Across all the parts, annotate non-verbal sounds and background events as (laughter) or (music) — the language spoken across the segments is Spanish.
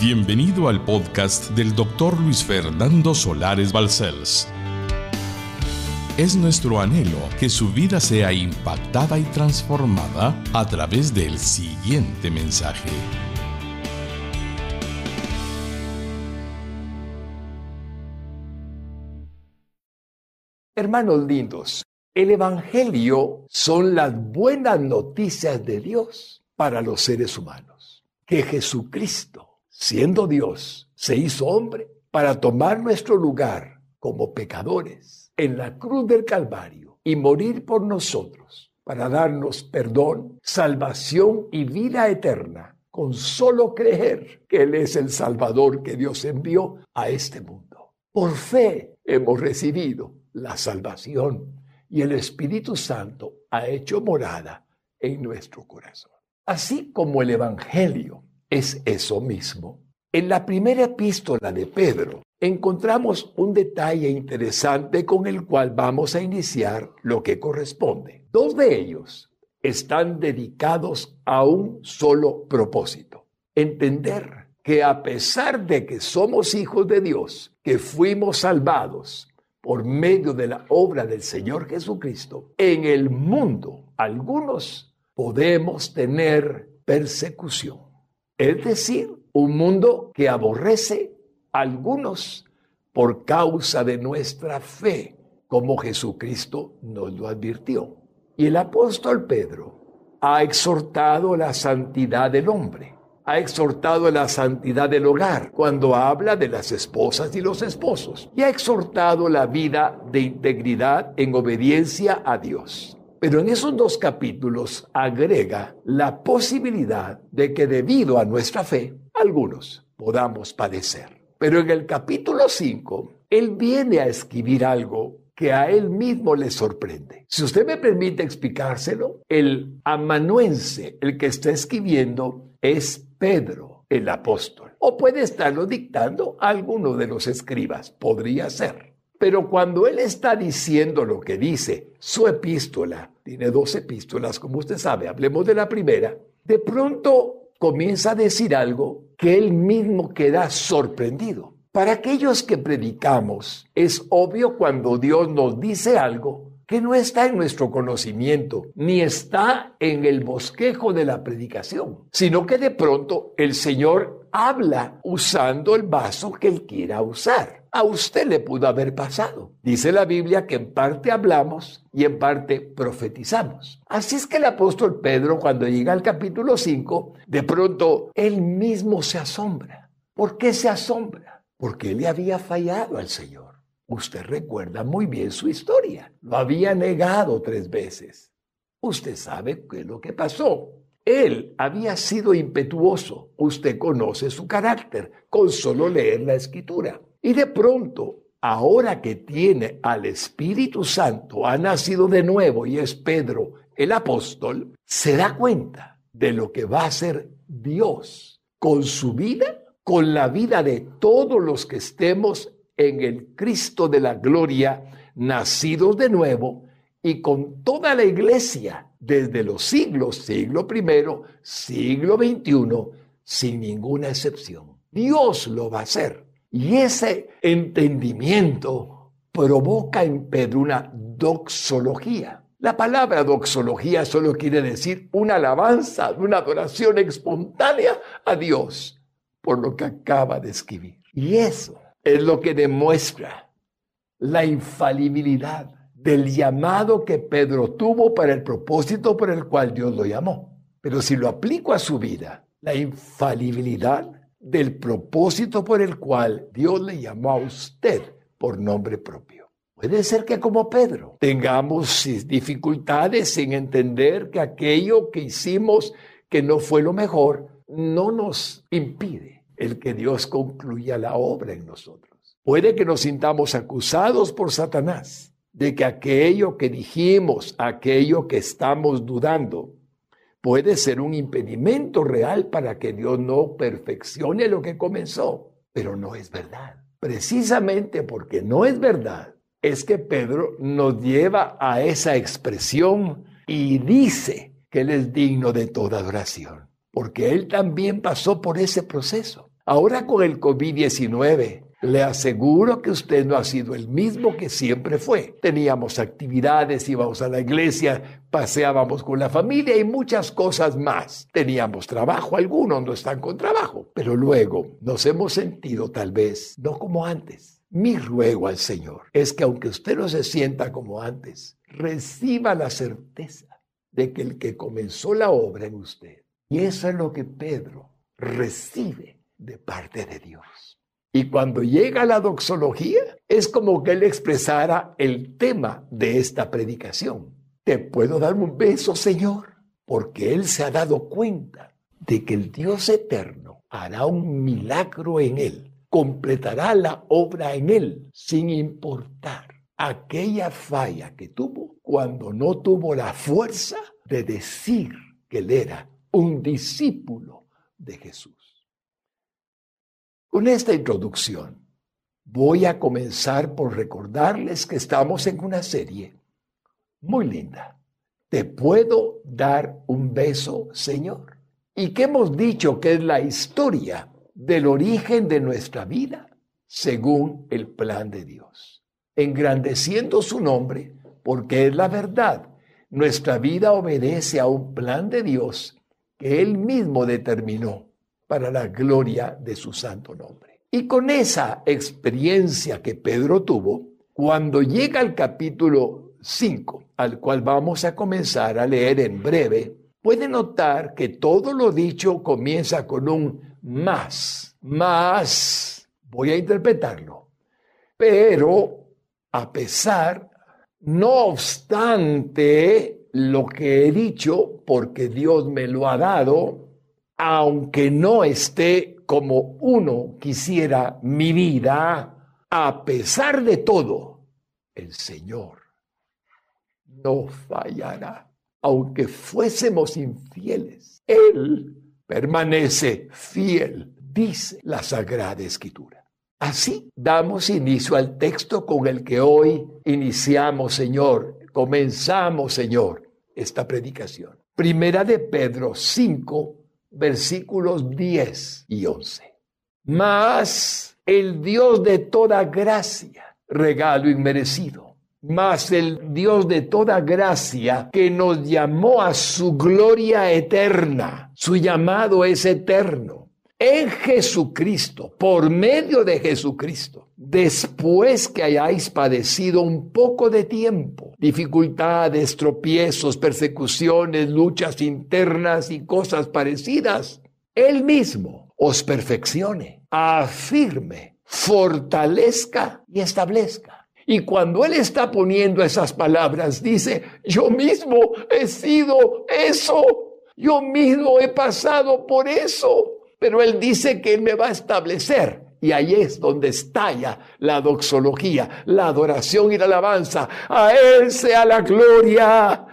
Bienvenido al podcast del doctor Luis Fernando Solares Balcells. Es nuestro anhelo que su vida sea impactada y transformada a través del siguiente mensaje. Hermanos lindos, el Evangelio son las buenas noticias de Dios para los seres humanos. Que Jesucristo, siendo Dios, se hizo hombre para tomar nuestro lugar como pecadores en la cruz del Calvario y morir por nosotros para darnos perdón, salvación y vida eterna con solo creer que Él es el Salvador que Dios envió a este mundo. Por fe hemos recibido la salvación y el Espíritu Santo ha hecho morada en nuestro corazón. Así como el Evangelio es eso mismo, en la primera epístola de Pedro encontramos un detalle interesante con el cual vamos a iniciar lo que corresponde. Dos de ellos están dedicados a un solo propósito, entender que a pesar de que somos hijos de Dios, que fuimos salvados por medio de la obra del Señor Jesucristo, en el mundo algunos podemos tener persecución. Es decir, un mundo que aborrece a algunos por causa de nuestra fe, como Jesucristo nos lo advirtió. Y el apóstol Pedro ha exhortado la santidad del hombre ha exhortado la santidad del hogar cuando habla de las esposas y los esposos y ha exhortado la vida de integridad en obediencia a Dios. Pero en esos dos capítulos agrega la posibilidad de que debido a nuestra fe, algunos podamos padecer. Pero en el capítulo 5, él viene a escribir algo que a él mismo le sorprende. Si usted me permite explicárselo, el amanuense, el que está escribiendo, es Pedro, el apóstol. O puede estarlo dictando alguno de los escribas, podría ser. Pero cuando él está diciendo lo que dice, su epístola, tiene dos epístolas, como usted sabe, hablemos de la primera, de pronto comienza a decir algo que él mismo queda sorprendido. Para aquellos que predicamos, es obvio cuando Dios nos dice algo que no está en nuestro conocimiento, ni está en el bosquejo de la predicación, sino que de pronto el Señor habla usando el vaso que Él quiera usar. A usted le pudo haber pasado. Dice la Biblia que en parte hablamos y en parte profetizamos. Así es que el apóstol Pedro, cuando llega al capítulo 5, de pronto él mismo se asombra. ¿Por qué se asombra? Porque le había fallado al Señor. Usted recuerda muy bien su historia. Lo había negado tres veces. Usted sabe qué es lo que pasó. Él había sido impetuoso. Usted conoce su carácter con solo leer la escritura. Y de pronto, ahora que tiene al Espíritu Santo, ha nacido de nuevo y es Pedro el apóstol, se da cuenta de lo que va a hacer Dios con su vida, con la vida de todos los que estemos en el Cristo de la gloria, nacidos de nuevo, y con toda la iglesia desde los siglos, siglo primero, siglo XXI, sin ninguna excepción. Dios lo va a hacer. Y ese entendimiento provoca en Pedro una doxología. La palabra doxología solo quiere decir una alabanza, una adoración espontánea a Dios por lo que acaba de escribir. Y eso es lo que demuestra la infalibilidad del llamado que Pedro tuvo para el propósito por el cual Dios lo llamó. Pero si lo aplico a su vida, la infalibilidad del propósito por el cual Dios le llamó a usted por nombre propio. Puede ser que como Pedro tengamos dificultades en entender que aquello que hicimos que no fue lo mejor no nos impide el que Dios concluya la obra en nosotros. Puede que nos sintamos acusados por Satanás de que aquello que dijimos, aquello que estamos dudando, puede ser un impedimento real para que Dios no perfeccione lo que comenzó, pero no es verdad. Precisamente porque no es verdad, es que Pedro nos lleva a esa expresión y dice que Él es digno de toda adoración, porque Él también pasó por ese proceso. Ahora con el COVID-19, le aseguro que usted no ha sido el mismo que siempre fue. Teníamos actividades, íbamos a la iglesia, paseábamos con la familia y muchas cosas más. Teníamos trabajo, algunos no están con trabajo, pero luego nos hemos sentido tal vez no como antes. Mi ruego al Señor es que aunque usted no se sienta como antes, reciba la certeza de que el que comenzó la obra en usted, y eso es lo que Pedro recibe de parte de Dios y cuando llega la doxología, es como que él expresara el tema de esta predicación. Te puedo dar un beso, Señor, porque él se ha dado cuenta de que el Dios eterno hará un milagro en él, completará la obra en él, sin importar aquella falla que tuvo cuando no tuvo la fuerza de decir que él era un discípulo de Jesús. Con esta introducción, voy a comenzar por recordarles que estamos en una serie muy linda. ¿Te puedo dar un beso, Señor? Y que hemos dicho que es la historia del origen de nuestra vida según el plan de Dios, engrandeciendo su nombre porque es la verdad. Nuestra vida obedece a un plan de Dios que Él mismo determinó para la gloria de su santo nombre. Y con esa experiencia que Pedro tuvo, cuando llega al capítulo 5, al cual vamos a comenzar a leer en breve, puede notar que todo lo dicho comienza con un más, más. Voy a interpretarlo. Pero, a pesar, no obstante lo que he dicho, porque Dios me lo ha dado, aunque no esté como uno quisiera mi vida, a pesar de todo, el Señor no fallará. Aunque fuésemos infieles, Él permanece fiel, dice la Sagrada Escritura. Así damos inicio al texto con el que hoy iniciamos, Señor, comenzamos, Señor, esta predicación. Primera de Pedro 5, versículos 10 y 11. Mas el Dios de toda gracia, regalo inmerecido, mas el Dios de toda gracia que nos llamó a su gloria eterna, su llamado es eterno, en Jesucristo, por medio de Jesucristo, después que hayáis padecido un poco de tiempo, dificultades, tropiezos, persecuciones, luchas internas y cosas parecidas, Él mismo os perfeccione, afirme, fortalezca y establezca. Y cuando Él está poniendo esas palabras, dice, yo mismo he sido eso, yo mismo he pasado por eso pero Él dice que Él me va a establecer. Y ahí es donde estalla la doxología, la adoración y la alabanza. A Él sea la gloria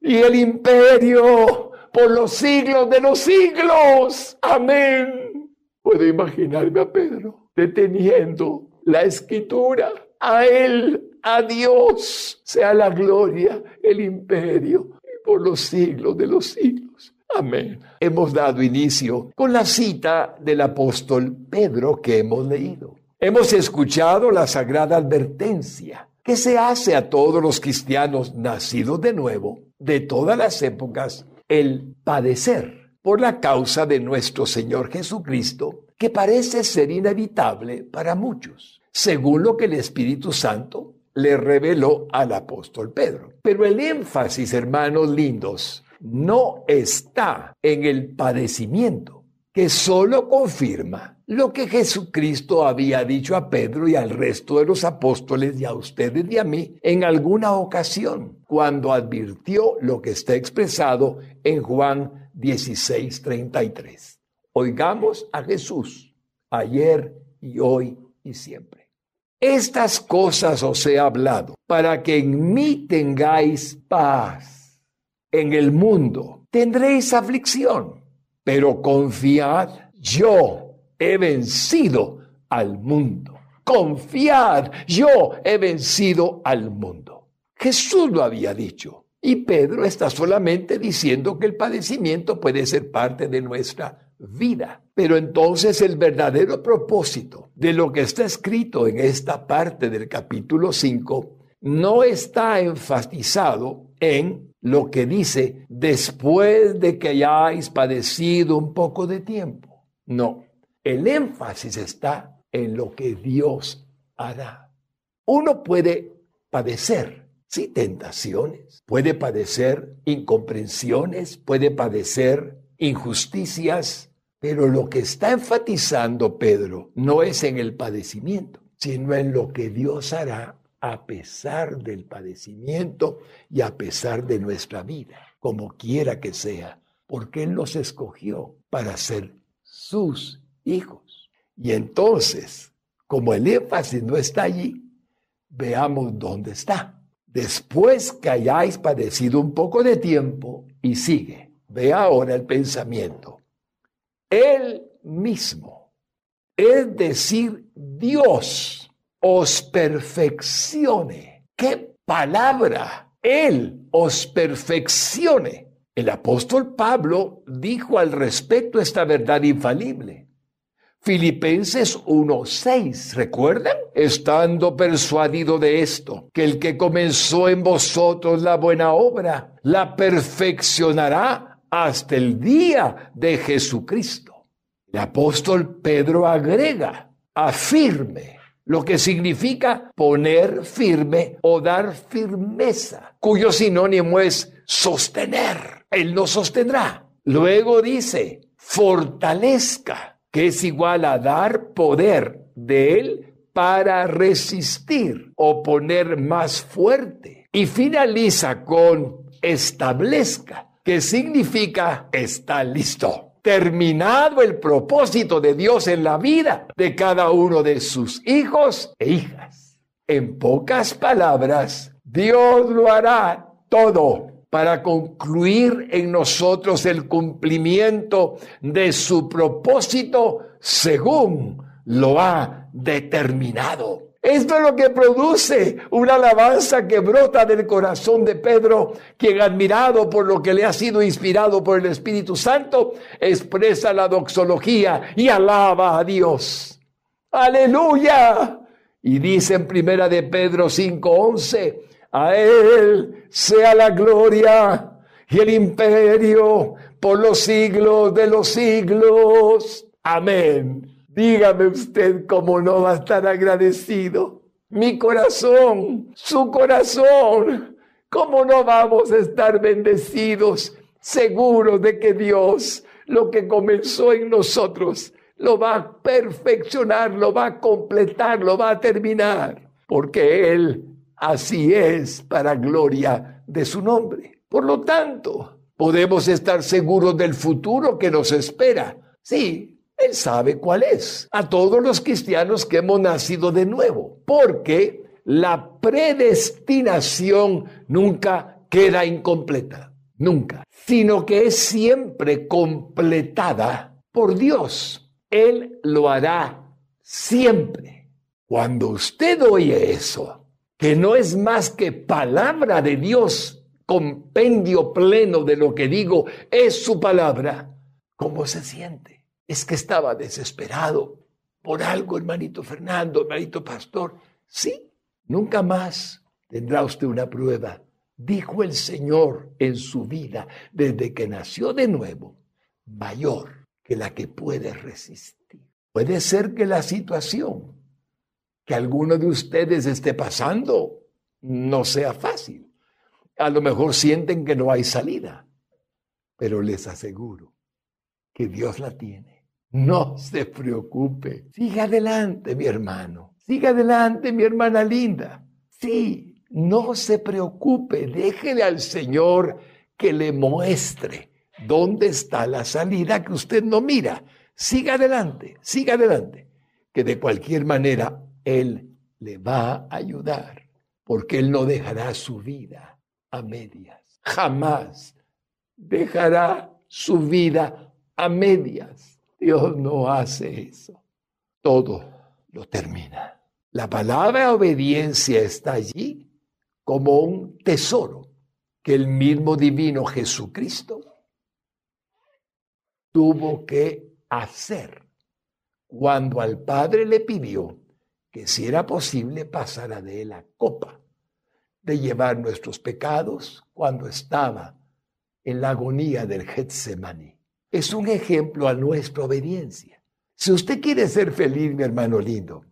y el imperio por los siglos de los siglos. Amén. Puedo imaginarme a Pedro deteniendo la escritura. A Él, a Dios, sea la gloria, el imperio por los siglos de los siglos. Amén. Hemos dado inicio con la cita del apóstol Pedro que hemos leído. Hemos escuchado la sagrada advertencia que se hace a todos los cristianos nacidos de nuevo, de todas las épocas, el padecer por la causa de nuestro Señor Jesucristo, que parece ser inevitable para muchos, según lo que el Espíritu Santo le reveló al apóstol Pedro. Pero el énfasis, hermanos lindos, no está en el padecimiento, que solo confirma lo que Jesucristo había dicho a Pedro y al resto de los apóstoles y a ustedes y a mí en alguna ocasión, cuando advirtió lo que está expresado en Juan 16:33. Oigamos a Jesús ayer y hoy y siempre. Estas cosas os he hablado para que en mí tengáis paz en el mundo tendréis aflicción, pero confiad, yo he vencido al mundo. Confiad, yo he vencido al mundo. Jesús lo había dicho. Y Pedro está solamente diciendo que el padecimiento puede ser parte de nuestra vida. Pero entonces el verdadero propósito de lo que está escrito en esta parte del capítulo 5 no está enfatizado en lo que dice después de que hayáis padecido un poco de tiempo. No, el énfasis está en lo que Dios hará. Uno puede padecer, sí, tentaciones, puede padecer incomprensiones, puede padecer injusticias, pero lo que está enfatizando Pedro no es en el padecimiento, sino en lo que Dios hará a pesar del padecimiento y a pesar de nuestra vida, como quiera que sea, porque Él nos escogió para ser sus hijos. Y entonces, como el énfasis no está allí, veamos dónde está. Después que hayáis padecido un poco de tiempo, y sigue, ve ahora el pensamiento. Él mismo, es decir, Dios, os perfeccione. ¿Qué palabra? Él os perfeccione. El apóstol Pablo dijo al respecto esta verdad infalible. Filipenses 1:6, ¿recuerdan? Estando persuadido de esto, que el que comenzó en vosotros la buena obra, la perfeccionará hasta el día de Jesucristo. El apóstol Pedro agrega, afirme, lo que significa poner firme o dar firmeza, cuyo sinónimo es sostener. Él no sostendrá. Luego dice, fortalezca que es igual a dar poder de Él para resistir o poner más fuerte. Y finaliza con establezca, que significa está listo. Terminado el propósito de Dios en la vida de cada uno de sus hijos e hijas. En pocas palabras, Dios lo hará todo para concluir en nosotros el cumplimiento de su propósito según lo ha determinado. Esto es lo que produce una alabanza que brota del corazón de Pedro, quien admirado por lo que le ha sido inspirado por el Espíritu Santo, expresa la doxología y alaba a Dios. Aleluya. Y dice en primera de Pedro 5:11, a Él sea la gloria y el imperio por los siglos de los siglos. Amén. Dígame usted cómo no va a estar agradecido. Mi corazón, su corazón, ¿cómo no vamos a estar bendecidos, seguros de que Dios lo que comenzó en nosotros lo va a perfeccionar, lo va a completar, lo va a terminar? Porque Él Así es para gloria de su nombre. Por lo tanto, podemos estar seguros del futuro que nos espera. Sí, Él sabe cuál es. A todos los cristianos que hemos nacido de nuevo. Porque la predestinación nunca queda incompleta. Nunca. Sino que es siempre completada por Dios. Él lo hará siempre. Cuando usted oye eso, que no es más que palabra de Dios, compendio pleno de lo que digo, es su palabra. ¿Cómo se siente? Es que estaba desesperado por algo, hermanito Fernando, hermanito pastor. Sí, nunca más tendrá usted una prueba. Dijo el Señor en su vida, desde que nació de nuevo, mayor que la que puede resistir. Puede ser que la situación que alguno de ustedes esté pasando no sea fácil. A lo mejor sienten que no hay salida, pero les aseguro que Dios la tiene. No se preocupe. Siga adelante, mi hermano. Siga adelante, mi hermana linda. Sí, no se preocupe. Déjele al Señor que le muestre dónde está la salida que usted no mira. Siga adelante, siga adelante. Que de cualquier manera él le va a ayudar, porque Él no dejará su vida a medias. Jamás dejará su vida a medias. Dios no hace eso. Todo lo termina. La palabra obediencia está allí como un tesoro que el mismo divino Jesucristo tuvo que hacer cuando al Padre le pidió que si era posible pasara de él la copa de llevar nuestros pecados cuando estaba en la agonía del Getsemaní. Es un ejemplo a nuestra obediencia. Si usted quiere ser feliz, mi hermano lindo,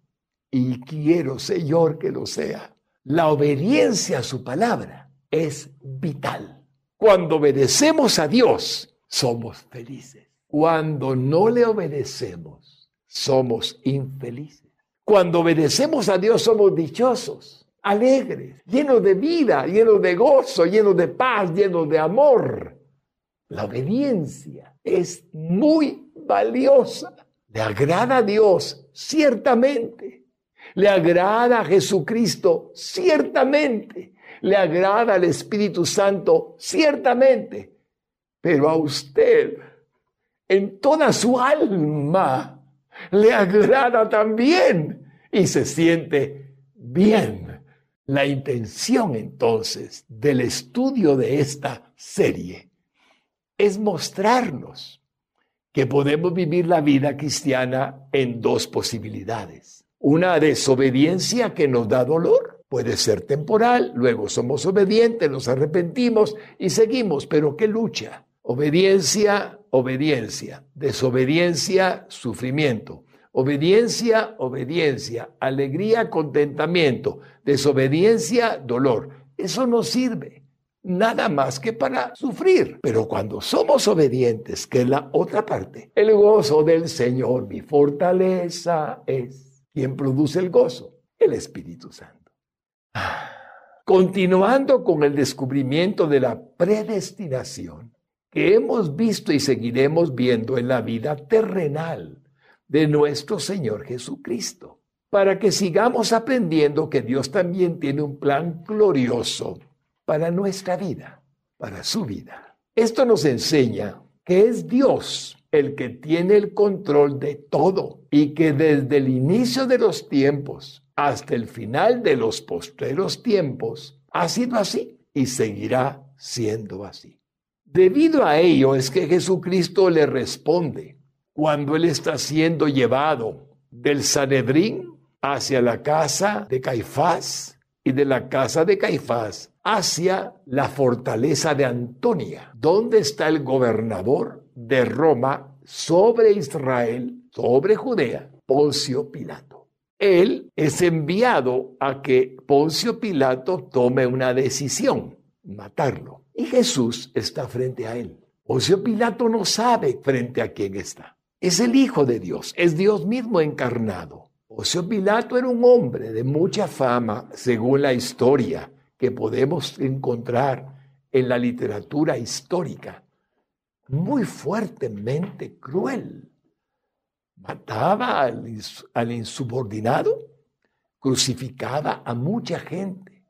y quiero, Señor, que lo sea, la obediencia a su palabra es vital. Cuando obedecemos a Dios, somos felices. Cuando no le obedecemos, somos infelices. Cuando obedecemos a Dios, somos dichosos alegres, llenos de vida, llenos de gozo, llenos de paz, llenos de amor. La obediencia es muy valiosa. Le agrada a Dios, ciertamente. Le agrada a Jesucristo, ciertamente. Le agrada al Espíritu Santo, ciertamente. Pero a usted, en toda su alma, le agrada también y se siente bien la intención entonces del estudio de esta serie es mostrarnos que podemos vivir la vida cristiana en dos posibilidades. Una desobediencia que nos da dolor, puede ser temporal, luego somos obedientes, nos arrepentimos y seguimos, pero ¿qué lucha? Obediencia, obediencia, desobediencia, sufrimiento. Obediencia, obediencia, alegría, contentamiento, desobediencia, dolor. Eso no sirve nada más que para sufrir. Pero cuando somos obedientes, que es la otra parte, el gozo del Señor, mi fortaleza es. ¿Quién produce el gozo? El Espíritu Santo. Continuando con el descubrimiento de la predestinación que hemos visto y seguiremos viendo en la vida terrenal de nuestro Señor Jesucristo, para que sigamos aprendiendo que Dios también tiene un plan glorioso para nuestra vida, para su vida. Esto nos enseña que es Dios el que tiene el control de todo y que desde el inicio de los tiempos hasta el final de los postreros tiempos ha sido así y seguirá siendo así. Debido a ello es que Jesucristo le responde cuando él está siendo llevado del Sanedrín hacia la casa de Caifás y de la casa de Caifás hacia la fortaleza de Antonia, donde está el gobernador de Roma sobre Israel, sobre Judea, Poncio Pilato. Él es enviado a que Poncio Pilato tome una decisión, matarlo. Y Jesús está frente a él. Poncio Pilato no sabe frente a quién está. Es el Hijo de Dios, es Dios mismo encarnado. Ocio Pilato era un hombre de mucha fama, según la historia que podemos encontrar en la literatura histórica. Muy fuertemente cruel. Mataba al, al insubordinado, crucificaba a mucha gente.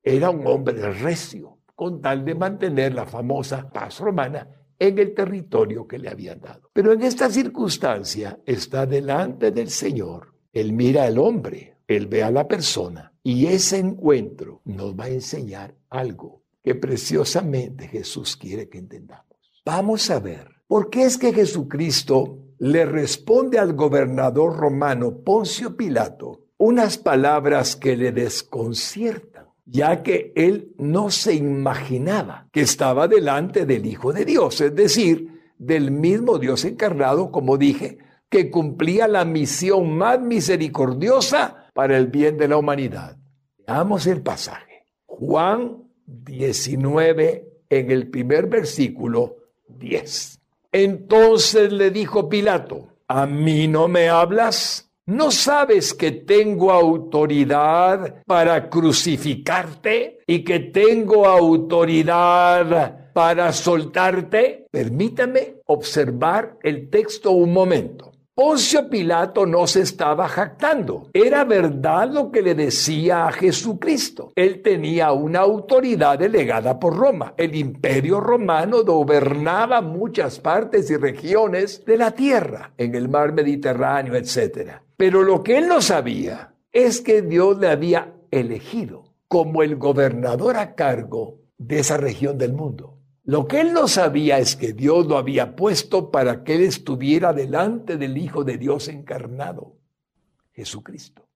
Era un hombre recio, con tal de mantener la famosa paz romana en el territorio que le habían dado. Pero en esta circunstancia está delante del Señor. Él mira al hombre, él ve a la persona y ese encuentro nos va a enseñar algo que preciosamente Jesús quiere que entendamos. Vamos a ver, ¿por qué es que Jesucristo le responde al gobernador romano Poncio Pilato unas palabras que le desconciertan? ya que él no se imaginaba que estaba delante del Hijo de Dios, es decir, del mismo Dios encarnado, como dije, que cumplía la misión más misericordiosa para el bien de la humanidad. Veamos el pasaje. Juan 19 en el primer versículo 10. Entonces le dijo Pilato, ¿a mí no me hablas? ¿No sabes que tengo autoridad para crucificarte y que tengo autoridad para soltarte? Permítame observar el texto un momento. Poncio Pilato no se estaba jactando. Era verdad lo que le decía a Jesucristo. Él tenía una autoridad delegada por Roma. El imperio romano gobernaba muchas partes y regiones de la tierra, en el mar Mediterráneo, etc. Pero lo que él no sabía es que Dios le había elegido como el gobernador a cargo de esa región del mundo. Lo que él no sabía es que Dios lo había puesto para que él estuviera delante del Hijo de Dios encarnado, Jesucristo.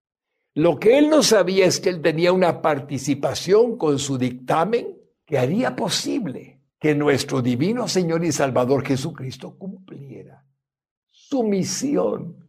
Lo que él no sabía es que él tenía una participación con su dictamen que haría posible que nuestro divino Señor y Salvador Jesucristo cumpliera su misión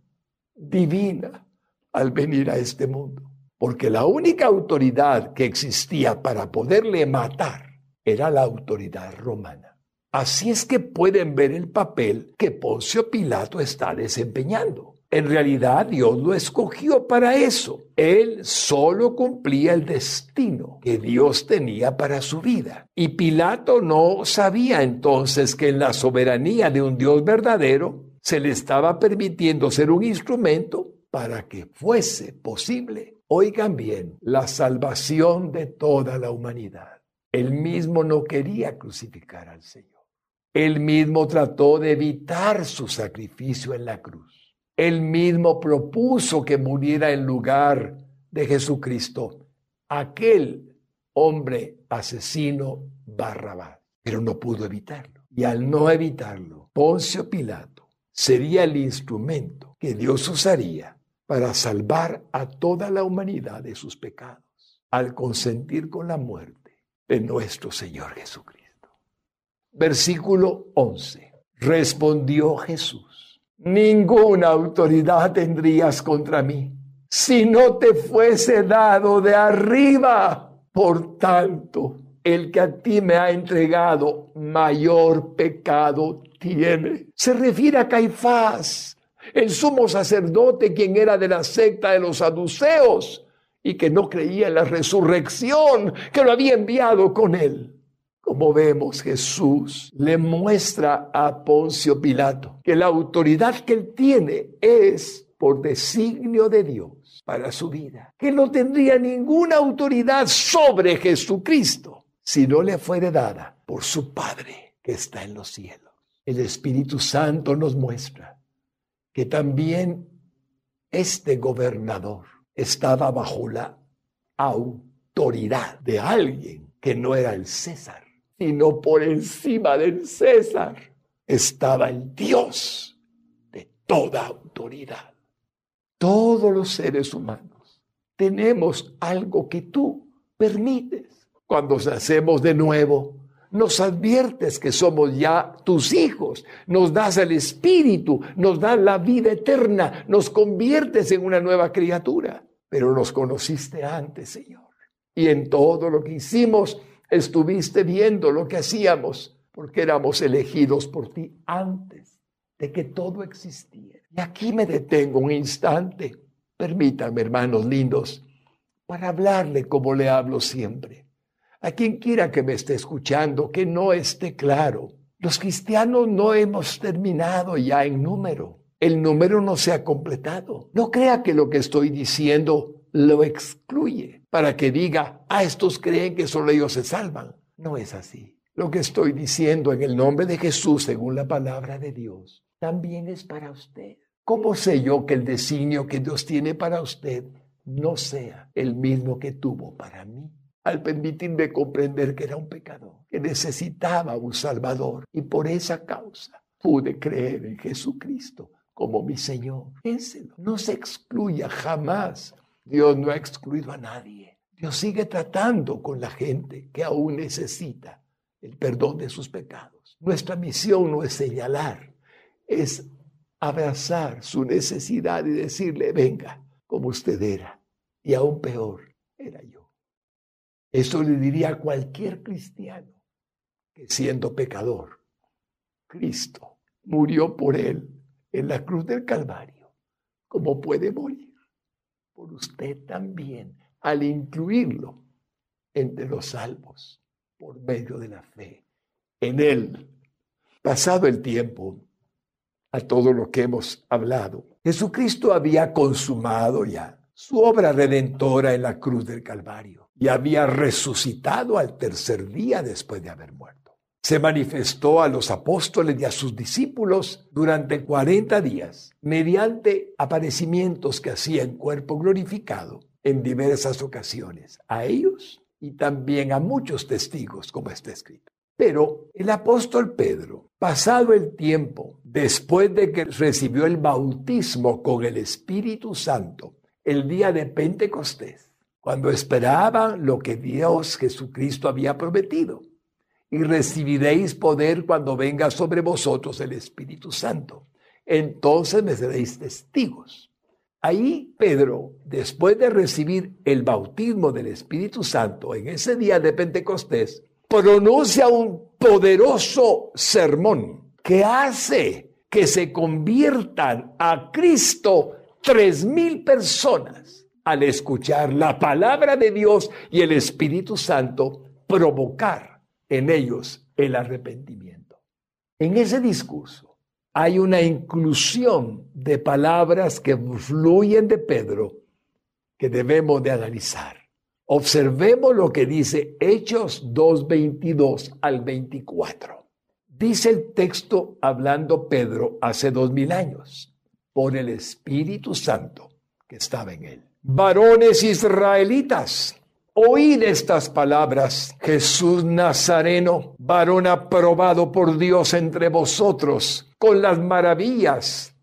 divina al venir a este mundo. Porque la única autoridad que existía para poderle matar era la autoridad romana. Así es que pueden ver el papel que Poncio Pilato está desempeñando. En realidad Dios lo escogió para eso. Él solo cumplía el destino que Dios tenía para su vida. Y Pilato no sabía entonces que en la soberanía de un Dios verdadero se le estaba permitiendo ser un instrumento para que fuese posible, oigan bien, la salvación de toda la humanidad. Él mismo no quería crucificar al Señor. Él mismo trató de evitar su sacrificio en la cruz. Él mismo propuso que muriera en lugar de Jesucristo aquel hombre asesino Barrabás, pero no pudo evitarlo. Y al no evitarlo, Poncio Pilato sería el instrumento que Dios usaría para salvar a toda la humanidad de sus pecados, al consentir con la muerte de nuestro Señor Jesucristo. Versículo 11. Respondió Jesús ninguna autoridad tendrías contra mí si no te fuese dado de arriba. Por tanto, el que a ti me ha entregado mayor pecado tiene. Se refiere a Caifás, el sumo sacerdote, quien era de la secta de los saduceos y que no creía en la resurrección, que lo había enviado con él. Como vemos, Jesús le muestra a Poncio Pilato que la autoridad que él tiene es por designio de Dios para su vida, que no tendría ninguna autoridad sobre Jesucristo si no le fuere dada por su Padre que está en los cielos. El Espíritu Santo nos muestra que también este gobernador estaba bajo la autoridad de alguien que no era el César sino por encima del César estaba el Dios de toda autoridad. Todos los seres humanos tenemos algo que tú permites. Cuando nacemos de nuevo, nos adviertes que somos ya tus hijos, nos das el espíritu, nos das la vida eterna, nos conviertes en una nueva criatura. Pero nos conociste antes, Señor. Y en todo lo que hicimos, estuviste viendo lo que hacíamos, porque éramos elegidos por ti antes de que todo existiera. Y aquí me detengo un instante, permítanme, hermanos lindos, para hablarle como le hablo siempre. A quien quiera que me esté escuchando, que no esté claro. Los cristianos no hemos terminado ya en número. El número no se ha completado. No crea que lo que estoy diciendo lo excluye para que diga, ah, estos creen que solo ellos se salvan. No es así. Lo que estoy diciendo en el nombre de Jesús, según la palabra de Dios, también es para usted. ¿Cómo sé yo que el designio que Dios tiene para usted no sea el mismo que tuvo para mí? Al permitirme comprender que era un pecador, que necesitaba un Salvador y por esa causa pude creer en Jesucristo como mi Señor. Piénselo, no se excluya jamás Dios no ha excluido a nadie. Dios sigue tratando con la gente que aún necesita el perdón de sus pecados. Nuestra misión no es señalar, es abrazar su necesidad y decirle, venga, como usted era, y aún peor, era yo. Eso le diría a cualquier cristiano que siendo pecador, Cristo murió por él en la cruz del Calvario, como puede morir por usted también al incluirlo entre los salvos por medio de la fe en Él. Pasado el tiempo, a todo lo que hemos hablado, Jesucristo había consumado ya su obra redentora en la cruz del Calvario y había resucitado al tercer día después de haber muerto se manifestó a los apóstoles y a sus discípulos durante 40 días mediante aparecimientos que hacía en cuerpo glorificado en diversas ocasiones, a ellos y también a muchos testigos, como está escrito. Pero el apóstol Pedro, pasado el tiempo, después de que recibió el bautismo con el Espíritu Santo, el día de Pentecostés, cuando esperaban lo que Dios Jesucristo había prometido, y recibiréis poder cuando venga sobre vosotros el Espíritu Santo. Entonces me seréis testigos. Ahí Pedro, después de recibir el bautismo del Espíritu Santo en ese día de Pentecostés, pronuncia un poderoso sermón que hace que se conviertan a Cristo tres mil personas al escuchar la palabra de Dios y el Espíritu Santo provocar en ellos el arrepentimiento. En ese discurso hay una inclusión de palabras que fluyen de Pedro que debemos de analizar. Observemos lo que dice Hechos 2.22 al 24. Dice el texto hablando Pedro hace dos mil años por el Espíritu Santo que estaba en él. Varones israelitas, oíd estas palabras. Jesús Nazareno, varón aprobado por Dios entre vosotros, con las maravillas,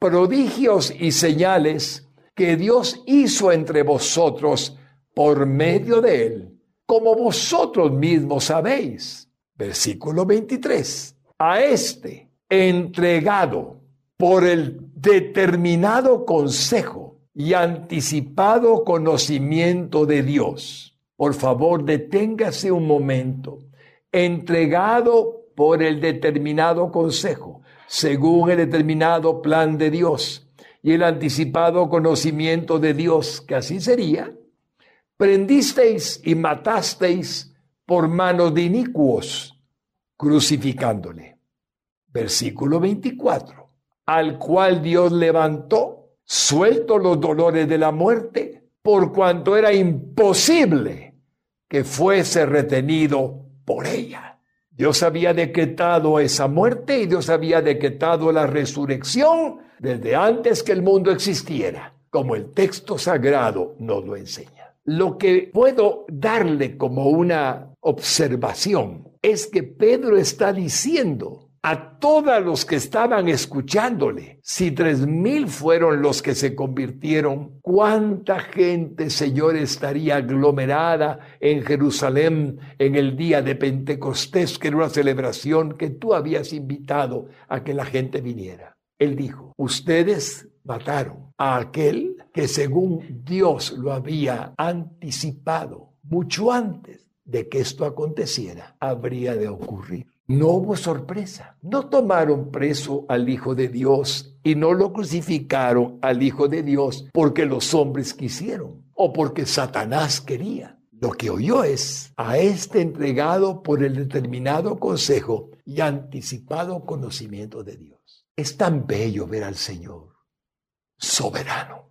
prodigios y señales que Dios hizo entre vosotros por medio de él, como vosotros mismos sabéis. Versículo 23. A este entregado por el determinado consejo y anticipado conocimiento de Dios. Por favor, deténgase un momento. Entregado por el determinado consejo, según el determinado plan de Dios y el anticipado conocimiento de Dios, que así sería, prendisteis y matasteis por manos de inicuos, crucificándole. Versículo 24. Al cual Dios levantó, suelto los dolores de la muerte, por cuanto era imposible que fuese retenido por ella. Dios había decretado esa muerte y Dios había decretado la resurrección desde antes que el mundo existiera, como el texto sagrado nos lo enseña. Lo que puedo darle como una observación es que Pedro está diciendo a todos los que estaban escuchándole, si tres mil fueron los que se convirtieron, ¿cuánta gente, Señor, estaría aglomerada en Jerusalén en el día de Pentecostés, que era una celebración que tú habías invitado a que la gente viniera? Él dijo, ustedes mataron a aquel que según Dios lo había anticipado mucho antes de que esto aconteciera, habría de ocurrir. No hubo sorpresa. No tomaron preso al Hijo de Dios y no lo crucificaron al Hijo de Dios porque los hombres quisieron o porque Satanás quería. Lo que oyó es a este entregado por el determinado consejo y anticipado conocimiento de Dios. Es tan bello ver al Señor soberano.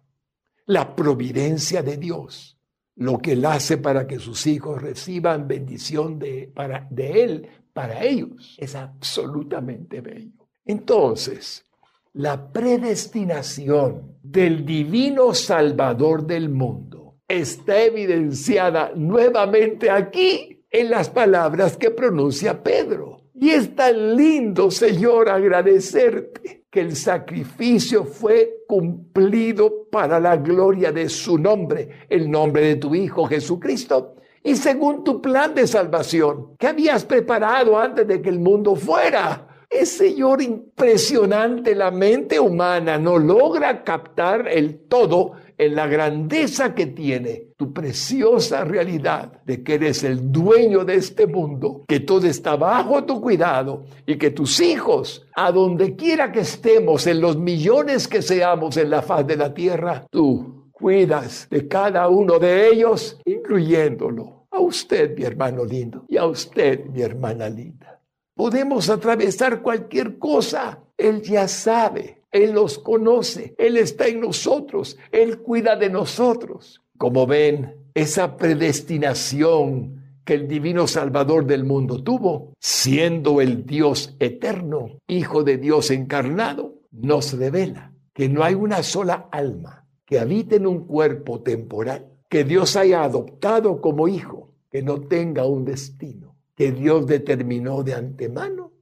La providencia de Dios, lo que Él hace para que sus hijos reciban bendición de, para, de Él, para ellos, es absolutamente bello. Entonces, la predestinación del divino Salvador del mundo está evidenciada nuevamente aquí en las palabras que pronuncia Pedro. Y es tan lindo, Señor, agradecerte que el sacrificio fue cumplido para la gloria de su nombre, el nombre de tu Hijo Jesucristo, y según tu plan de salvación que habías preparado antes de que el mundo fuera. Es, Señor, impresionante. La mente humana no logra captar el todo en la grandeza que tiene tu preciosa realidad de que eres el dueño de este mundo, que todo está bajo tu cuidado y que tus hijos, a donde quiera que estemos, en los millones que seamos en la faz de la tierra, tú cuidas de cada uno de ellos, incluyéndolo. A usted, mi hermano lindo, y a usted, mi hermana linda. Podemos atravesar cualquier cosa. Él ya sabe él los conoce, Él está en nosotros, Él cuida de nosotros. Como ven, esa predestinación que el divino Salvador del mundo tuvo, siendo el Dios eterno, Hijo de Dios encarnado, nos revela que no hay una sola alma que habite en un cuerpo temporal, que Dios haya adoptado como hijo, que no tenga un destino que Dios determinó de antemano.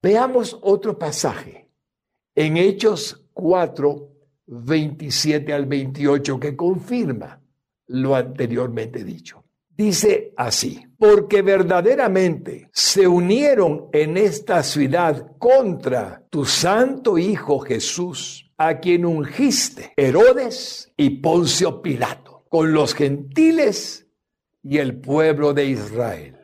Veamos otro pasaje en Hechos 4, 27 al 28 que confirma lo anteriormente dicho. Dice así, porque verdaderamente se unieron en esta ciudad contra tu santo Hijo Jesús, a quien ungiste Herodes y Poncio Pilato, con los gentiles y el pueblo de Israel.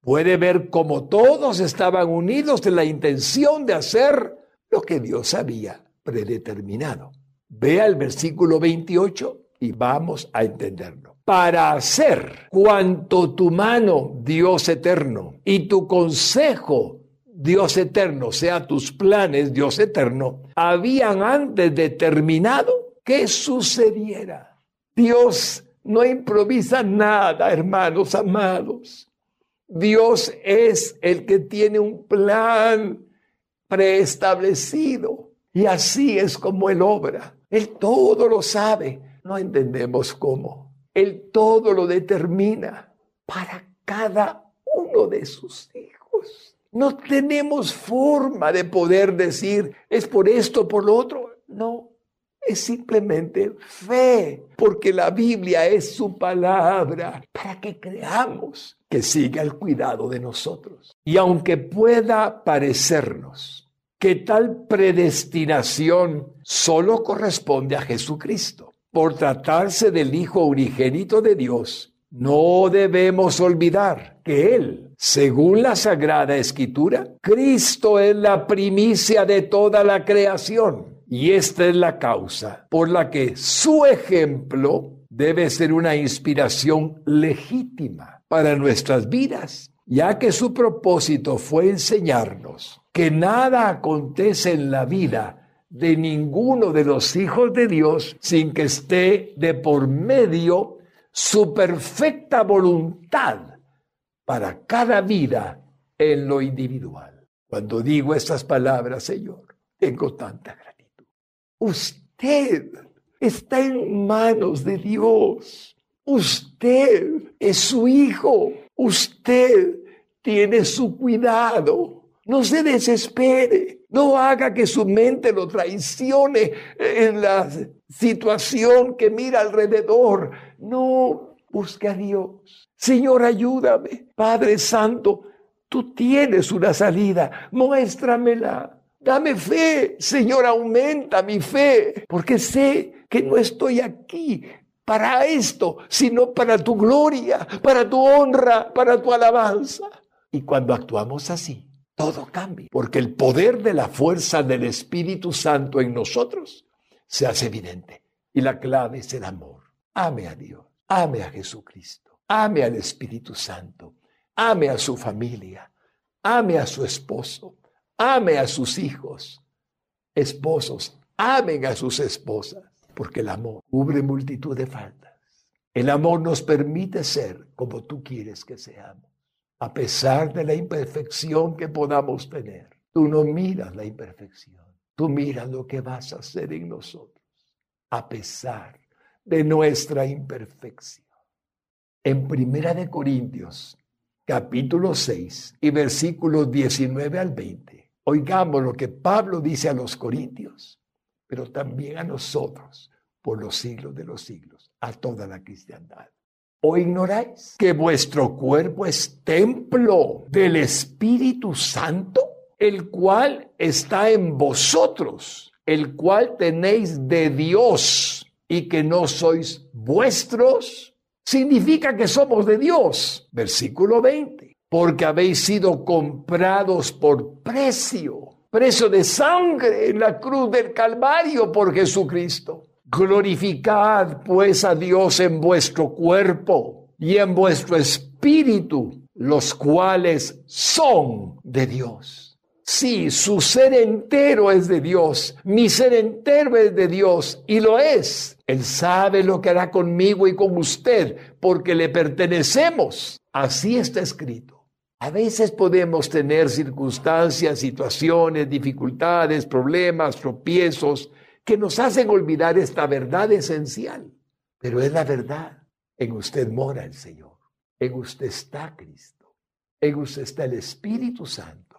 Puede ver cómo todos estaban unidos en la intención de hacer lo que Dios había predeterminado. Vea el versículo 28 y vamos a entenderlo. Para hacer cuanto tu mano, Dios eterno, y tu consejo, Dios eterno, sea tus planes, Dios eterno, habían antes determinado que sucediera. Dios no improvisa nada, hermanos amados. Dios es el que tiene un plan preestablecido y así es como Él obra. Él todo lo sabe no entendemos cómo. Él todo lo determina para cada uno de sus hijos. No tenemos forma de poder decir, es por esto, por lo otro. No, es simplemente fe, porque la Biblia es su palabra, para que creamos que siga el cuidado de nosotros. Y aunque pueda parecernos que tal predestinación solo corresponde a Jesucristo, por tratarse del Hijo unigénito de Dios, no debemos olvidar que Él, según la Sagrada Escritura, Cristo es la primicia de toda la creación. Y esta es la causa por la que su ejemplo debe ser una inspiración legítima para nuestras vidas, ya que su propósito fue enseñarnos que nada acontece en la vida de ninguno de los hijos de Dios sin que esté de por medio su perfecta voluntad para cada vida en lo individual. Cuando digo estas palabras, Señor, tengo tanta gratitud. Usted está en manos de Dios. Usted es su hijo. Usted tiene su cuidado. No se desespere. No haga que su mente lo traicione en la situación que mira alrededor. No, busque a Dios. Señor, ayúdame. Padre Santo, tú tienes una salida. Muéstramela. Dame fe, Señor, aumenta mi fe, porque sé que no estoy aquí para esto, sino para tu gloria, para tu honra, para tu alabanza. Y cuando actuamos así, todo cambia, porque el poder de la fuerza del Espíritu Santo en nosotros se hace evidente. Y la clave es el amor. Ame a Dios, ame a Jesucristo, ame al Espíritu Santo, ame a su familia, ame a su esposo, ame a sus hijos. Esposos, amen a sus esposas, porque el amor cubre multitud de faltas. El amor nos permite ser como tú quieres que seamos a pesar de la imperfección que podamos tener. Tú no miras la imperfección, tú miras lo que vas a hacer en nosotros, a pesar de nuestra imperfección. En Primera de Corintios, capítulo 6 y versículos 19 al 20, oigamos lo que Pablo dice a los corintios, pero también a nosotros por los siglos de los siglos, a toda la cristiandad. ¿O ignoráis que vuestro cuerpo es templo del Espíritu Santo, el cual está en vosotros, el cual tenéis de Dios y que no sois vuestros? Significa que somos de Dios. Versículo 20. Porque habéis sido comprados por precio, precio de sangre en la cruz del Calvario por Jesucristo. Glorificad pues a Dios en vuestro cuerpo y en vuestro espíritu, los cuales son de Dios. Sí, su ser entero es de Dios, mi ser entero es de Dios y lo es. Él sabe lo que hará conmigo y con usted porque le pertenecemos. Así está escrito. A veces podemos tener circunstancias, situaciones, dificultades, problemas, tropiezos, que nos hacen olvidar esta verdad esencial. Pero es la verdad. En usted mora el Señor. En usted está Cristo. En usted está el Espíritu Santo.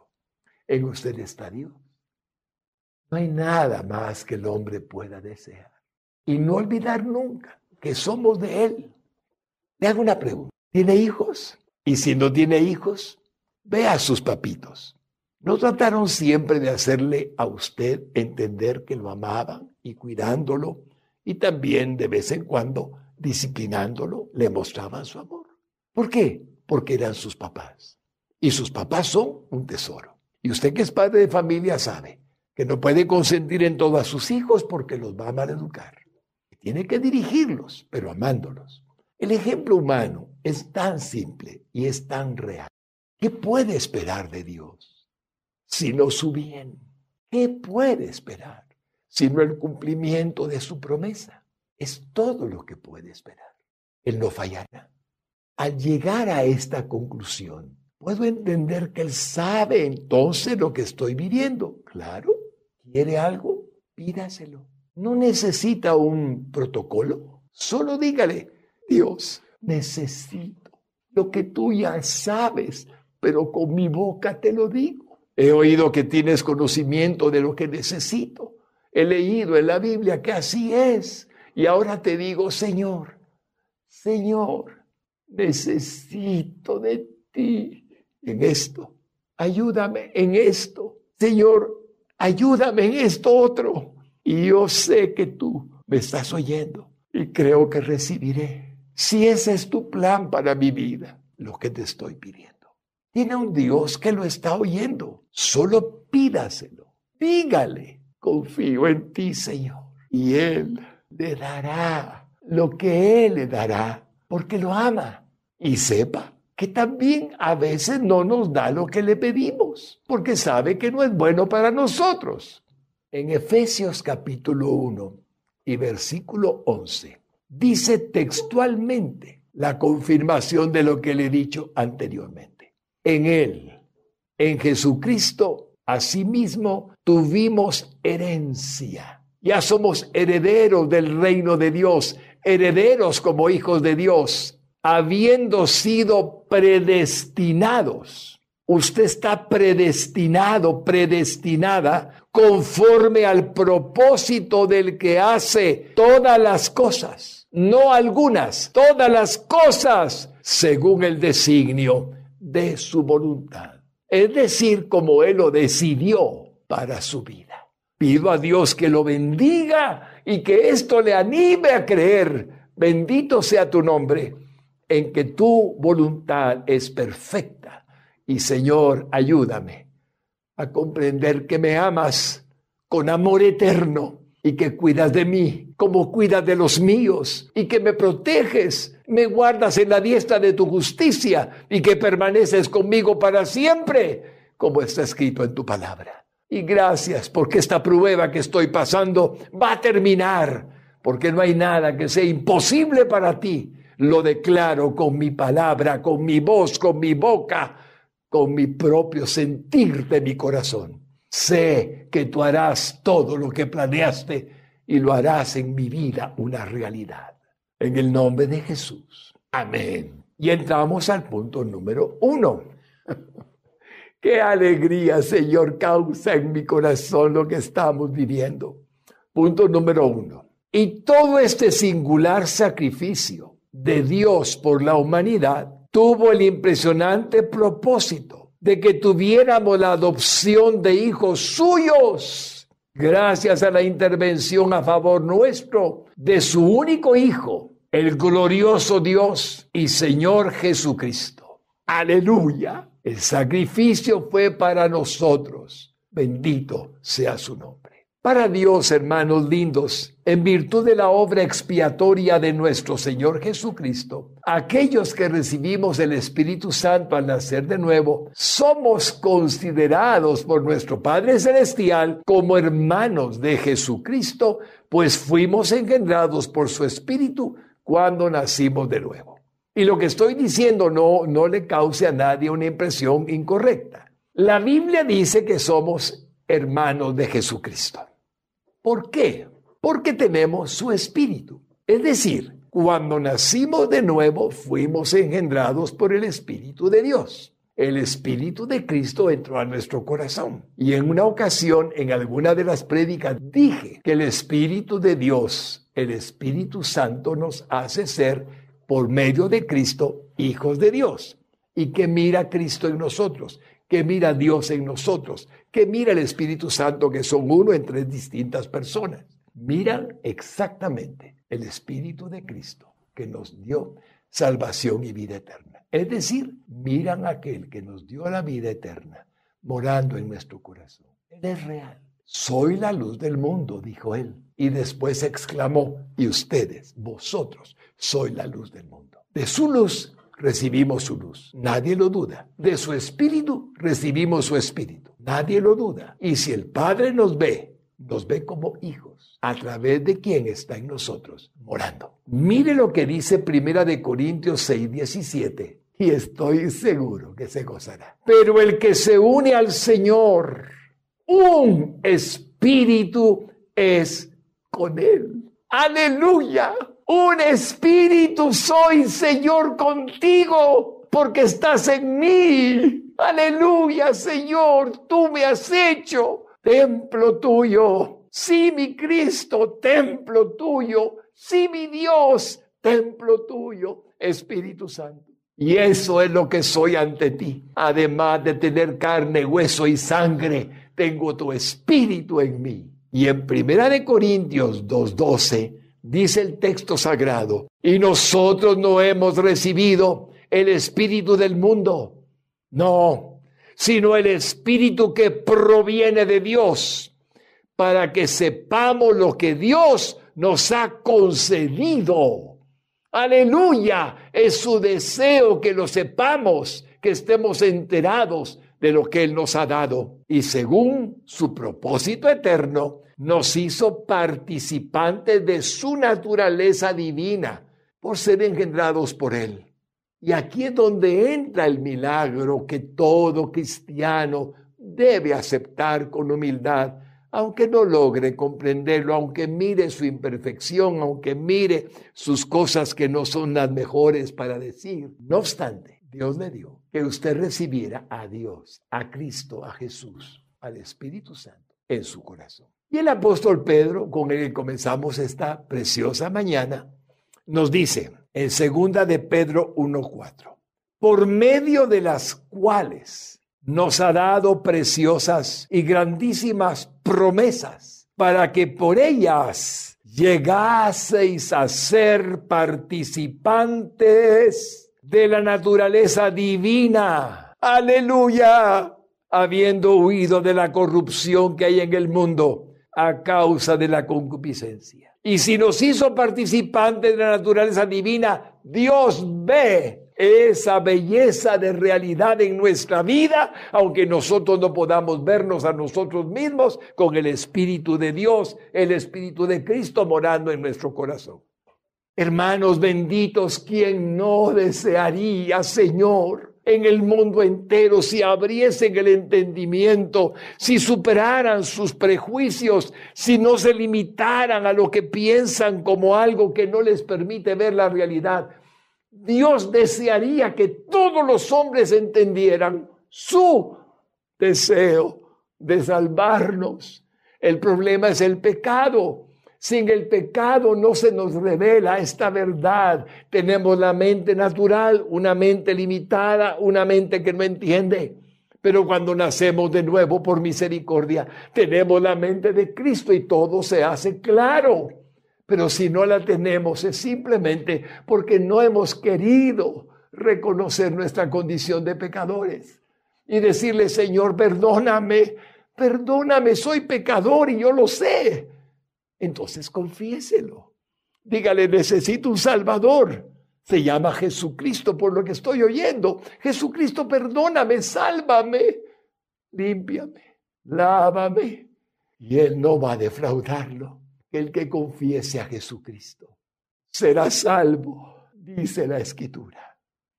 En usted está Dios. No hay nada más que el hombre pueda desear. Y no olvidar nunca que somos de Él. Le hago una pregunta. ¿Tiene hijos? Y si no tiene hijos, ve a sus papitos. ¿No trataron siempre de hacerle a usted entender que lo amaban y cuidándolo y también de vez en cuando disciplinándolo le mostraban su amor? ¿Por qué? Porque eran sus papás. Y sus papás son un tesoro. Y usted que es padre de familia sabe que no puede consentir en todo a sus hijos porque los va a maleducar. Tiene que dirigirlos, pero amándolos. El ejemplo humano es tan simple y es tan real. ¿Qué puede esperar de Dios? Sino su bien. ¿Qué puede esperar? Sino el cumplimiento de su promesa. Es todo lo que puede esperar. Él no fallará. Al llegar a esta conclusión, puedo entender que Él sabe entonces lo que estoy viviendo. Claro, ¿quiere algo? Pídaselo. No necesita un protocolo. Solo dígale, Dios, necesito lo que tú ya sabes, pero con mi boca te lo digo. He oído que tienes conocimiento de lo que necesito. He leído en la Biblia que así es. Y ahora te digo, Señor, Señor, necesito de ti en esto. Ayúdame en esto. Señor, ayúdame en esto otro. Y yo sé que tú me estás oyendo y creo que recibiré, si ese es tu plan para mi vida, lo que te estoy pidiendo. Tiene un Dios que lo está oyendo. Solo pídaselo. Dígale, confío en ti, Señor. Y Él le dará lo que Él le dará, porque lo ama. Y sepa que también a veces no nos da lo que le pedimos, porque sabe que no es bueno para nosotros. En Efesios capítulo 1 y versículo 11 dice textualmente la confirmación de lo que le he dicho anteriormente. En Él, en Jesucristo, asimismo tuvimos herencia. Ya somos herederos del reino de Dios, herederos como hijos de Dios, habiendo sido predestinados. Usted está predestinado, predestinada conforme al propósito del que hace todas las cosas, no algunas, todas las cosas según el designio de su voluntad. Es decir, como Él lo decidió para su vida. Pido a Dios que lo bendiga y que esto le anime a creer, bendito sea tu nombre, en que tu voluntad es perfecta. Y Señor, ayúdame a comprender que me amas con amor eterno y que cuidas de mí como cuidas de los míos y que me proteges, me guardas en la diestra de tu justicia y que permaneces conmigo para siempre, como está escrito en tu palabra. Y gracias porque esta prueba que estoy pasando va a terminar, porque no hay nada que sea imposible para ti. Lo declaro con mi palabra, con mi voz, con mi boca, con mi propio sentir de mi corazón. Sé que tú harás todo lo que planeaste y lo harás en mi vida una realidad. En el nombre de Jesús. Amén. Y entramos al punto número uno. (laughs) Qué alegría, Señor, causa en mi corazón lo que estamos viviendo. Punto número uno. Y todo este singular sacrificio de Dios por la humanidad tuvo el impresionante propósito de que tuviéramos la adopción de hijos suyos, gracias a la intervención a favor nuestro de su único Hijo, el glorioso Dios y Señor Jesucristo. Aleluya. El sacrificio fue para nosotros. Bendito sea su nombre. Para Dios, hermanos lindos, en virtud de la obra expiatoria de nuestro Señor Jesucristo, aquellos que recibimos el Espíritu Santo al nacer de nuevo, somos considerados por nuestro Padre Celestial como hermanos de Jesucristo, pues fuimos engendrados por su Espíritu cuando nacimos de nuevo. Y lo que estoy diciendo no, no le cause a nadie una impresión incorrecta. La Biblia dice que somos hermanos de Jesucristo. ¿Por qué? Porque tenemos su espíritu. Es decir, cuando nacimos de nuevo fuimos engendrados por el Espíritu de Dios. el Espíritu de Cristo entró a nuestro corazón. Y en una ocasión, en alguna de las prédicas, dije que el Espíritu de Dios, el Espíritu Santo, nos hace ser, por medio de Cristo, hijos de Dios. Y que mira Cristo en nosotros, que mira Dios en nosotros, que mira el Espíritu Santo, que son uno en tres distintas personas. Miran exactamente el Espíritu de Cristo que nos dio salvación y vida eterna. Es decir, miran aquel que nos dio la vida eterna morando en nuestro corazón. Él es real. Soy la luz del mundo, dijo él. Y después exclamó, y ustedes, vosotros, soy la luz del mundo. De su luz recibimos su luz. Nadie lo duda. De su espíritu recibimos su espíritu. Nadie lo duda. Y si el Padre nos ve, nos ve como hijos, a través de quien está en nosotros, morando. Mire lo que dice Primera de Corintios 6, 17, y estoy seguro que se gozará. Pero el que se une al Señor, un espíritu es con él. Aleluya. Un espíritu soy, Señor, contigo, porque estás en mí. Aleluya, Señor, tú me has hecho templo tuyo. Sí, mi Cristo, templo tuyo. Sí, mi Dios, templo tuyo, Espíritu Santo. Y eso es lo que soy ante ti. Además de tener carne, hueso y sangre, tengo tu espíritu en mí. Y en Primera de Corintios 2:12 dice el texto sagrado, y nosotros no hemos recibido el espíritu del mundo. No, sino el espíritu que proviene de Dios para que sepamos lo que Dios nos ha concedido. Aleluya, es su deseo que lo sepamos, que estemos enterados de lo que Él nos ha dado. Y según su propósito eterno, nos hizo participantes de su naturaleza divina por ser engendrados por Él. Y aquí es donde entra el milagro que todo cristiano debe aceptar con humildad aunque no logre comprenderlo, aunque mire su imperfección, aunque mire sus cosas que no son las mejores para decir. No obstante, Dios le dio que usted recibiera a Dios, a Cristo, a Jesús, al Espíritu Santo en su corazón. Y el apóstol Pedro, con el que comenzamos esta preciosa mañana, nos dice en segunda de Pedro 1:4, por medio de las cuales nos ha dado preciosas y grandísimas promesas para que por ellas llegaseis a ser participantes de la naturaleza divina. Aleluya. Habiendo huido de la corrupción que hay en el mundo a causa de la concupiscencia. Y si nos hizo participantes de la naturaleza divina, Dios ve esa belleza de realidad en nuestra vida, aunque nosotros no podamos vernos a nosotros mismos con el Espíritu de Dios, el Espíritu de Cristo morando en nuestro corazón. Hermanos benditos, ¿quién no desearía, Señor, en el mundo entero si abriesen el entendimiento, si superaran sus prejuicios, si no se limitaran a lo que piensan como algo que no les permite ver la realidad? Dios desearía que todos los hombres entendieran su deseo de salvarnos. El problema es el pecado. Sin el pecado no se nos revela esta verdad. Tenemos la mente natural, una mente limitada, una mente que no entiende. Pero cuando nacemos de nuevo por misericordia, tenemos la mente de Cristo y todo se hace claro. Pero si no la tenemos es simplemente porque no hemos querido reconocer nuestra condición de pecadores y decirle, Señor, perdóname, perdóname, soy pecador y yo lo sé. Entonces confiéselo. Dígale, necesito un Salvador. Se llama Jesucristo por lo que estoy oyendo. Jesucristo, perdóname, sálvame, límpiame, lávame. Y Él no va a defraudarlo el que confiese a Jesucristo será salvo, dice la Escritura.